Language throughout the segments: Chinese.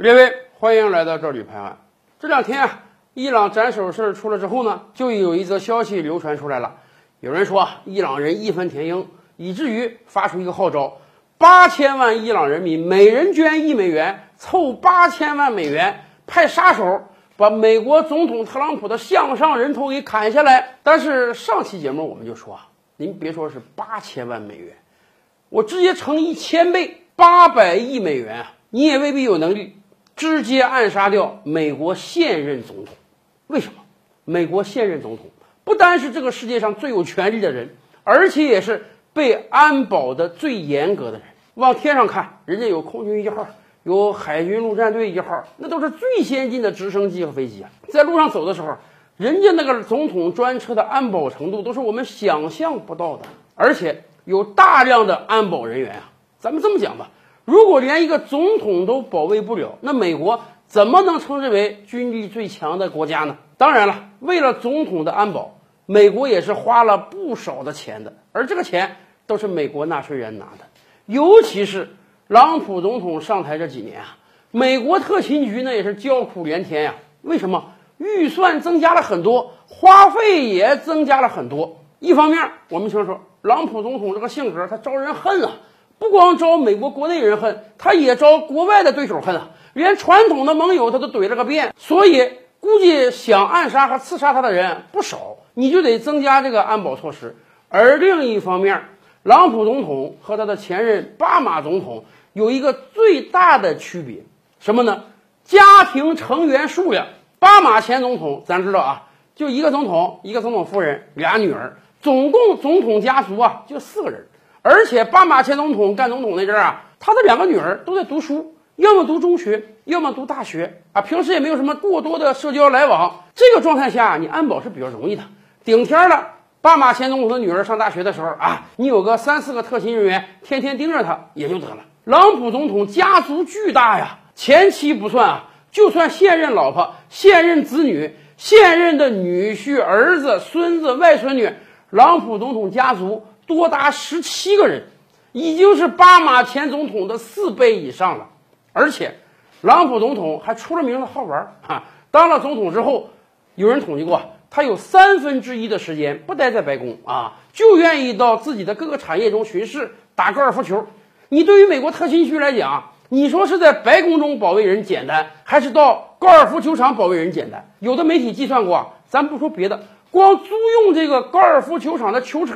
列位，欢迎来到这里拍案。这两天啊，伊朗斩首事儿出了之后呢，就有一则消息流传出来了。有人说啊伊朗人义愤填膺，以至于发出一个号召：八千万伊朗人民每人捐一美元，凑八千万美元，派杀手把美国总统特朗普的项上人头给砍下来。但是上期节目我们就说啊，您别说是八千万美元，我直接乘一千倍，八百亿美元啊，你也未必有能力。直接暗杀掉美国现任总统，为什么？美国现任总统不单是这个世界上最有权力的人，而且也是被安保的最严格的人。往天上看，人家有空军一号，有海军陆战队一号，那都是最先进的直升机和飞机啊。在路上走的时候，人家那个总统专车的安保程度都是我们想象不到的，而且有大量的安保人员啊。咱们这么讲吧。如果连一个总统都保卫不了，那美国怎么能称之为军力最强的国家呢？当然了，为了总统的安保，美国也是花了不少的钱的，而这个钱都是美国纳税人拿的。尤其是朗普总统上台这几年啊，美国特勤局那也是叫苦连天呀。为什么？预算增加了很多，花费也增加了很多。一方面，我们听说朗普总统这个性格，他招人恨啊。不光招美国国内人恨，他也招国外的对手恨啊！连传统的盟友他都怼了个遍，所以估计想暗杀和刺杀他的人不少，你就得增加这个安保措施。而另一方面，朗普总统和他的前任巴马总统有一个最大的区别，什么呢？家庭成员数量。巴马前总统咱知道啊，就一个总统，一个总统夫人，俩女儿，总共总统家族啊就四个人。而且，巴马前总统干总统那阵儿啊，他的两个女儿都在读书，要么读中学，要么读大学啊。平时也没有什么过多的社交来往。这个状态下，你安保是比较容易的。顶天了，巴马前总统的女儿上大学的时候啊，你有个三四个特勤人员天天盯着他也就得了。朗普总统家族巨大呀，前妻不算啊，就算现任老婆、现任子女、现任的女婿、儿子、孙子、外孙女，朗普总统家族。多达十七个人，已经是巴马前总统的四倍以上了。而且，朗普总统还出了名的好玩啊！当了总统之后，有人统计过，他有三分之一的时间不待在白宫啊，就愿意到自己的各个产业中巡视、打高尔夫球。你对于美国特勤局来讲，你说是在白宫中保卫人简单，还是到高尔夫球场保卫人简单？有的媒体计算过，咱不说别的，光租用这个高尔夫球场的球车。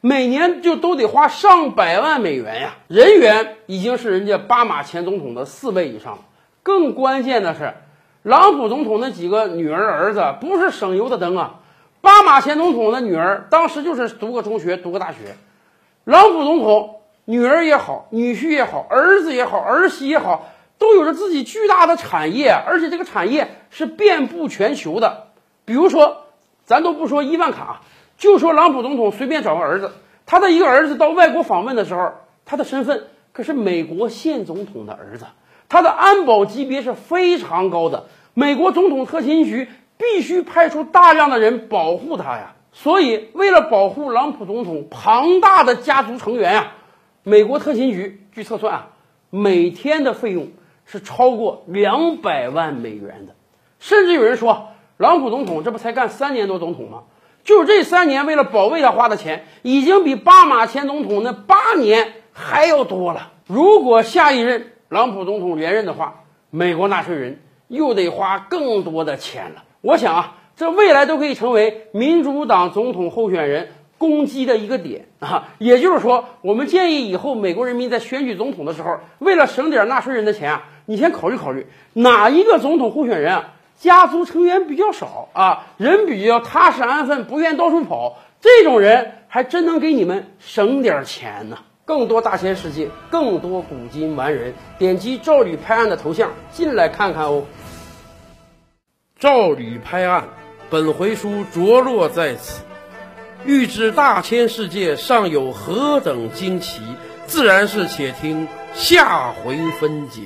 每年就都得花上百万美元呀，人员已经是人家巴马前总统的四倍以上了。更关键的是，朗普总统那几个女儿儿子不是省油的灯啊。巴马前总统的女儿当时就是读个中学，读个大学。朗普总统女儿也好，女婿也好，儿子也好，儿媳也好，都有着自己巨大的产业，而且这个产业是遍布全球的。比如说，咱都不说伊万卡。就说朗普总统随便找个儿子，他的一个儿子到外国访问的时候，他的身份可是美国现总统的儿子，他的安保级别是非常高的，美国总统特勤局必须派出大量的人保护他呀。所以，为了保护朗普总统庞大的家族成员呀，美国特勤局据测算啊，每天的费用是超过两百万美元的，甚至有人说，朗普总统这不才干三年多总统吗？就这三年为了保卫他花的钱，已经比巴马前总统那八年还要多了。如果下一任朗普总统连任的话，美国纳税人又得花更多的钱了。我想啊，这未来都可以成为民主党总统候选人攻击的一个点啊。也就是说，我们建议以后美国人民在选举总统的时候，为了省点纳税人的钱啊，你先考虑考虑哪一个总统候选人啊。家族成员比较少啊，人比较踏实安分，不愿到处跑，这种人还真能给你们省点钱呢。更多大千世界，更多古今完人，点击赵吕拍案的头像进来看看哦。赵吕拍案，本回书着落在此。欲知大千世界尚有何等惊奇，自然是且听下回分解。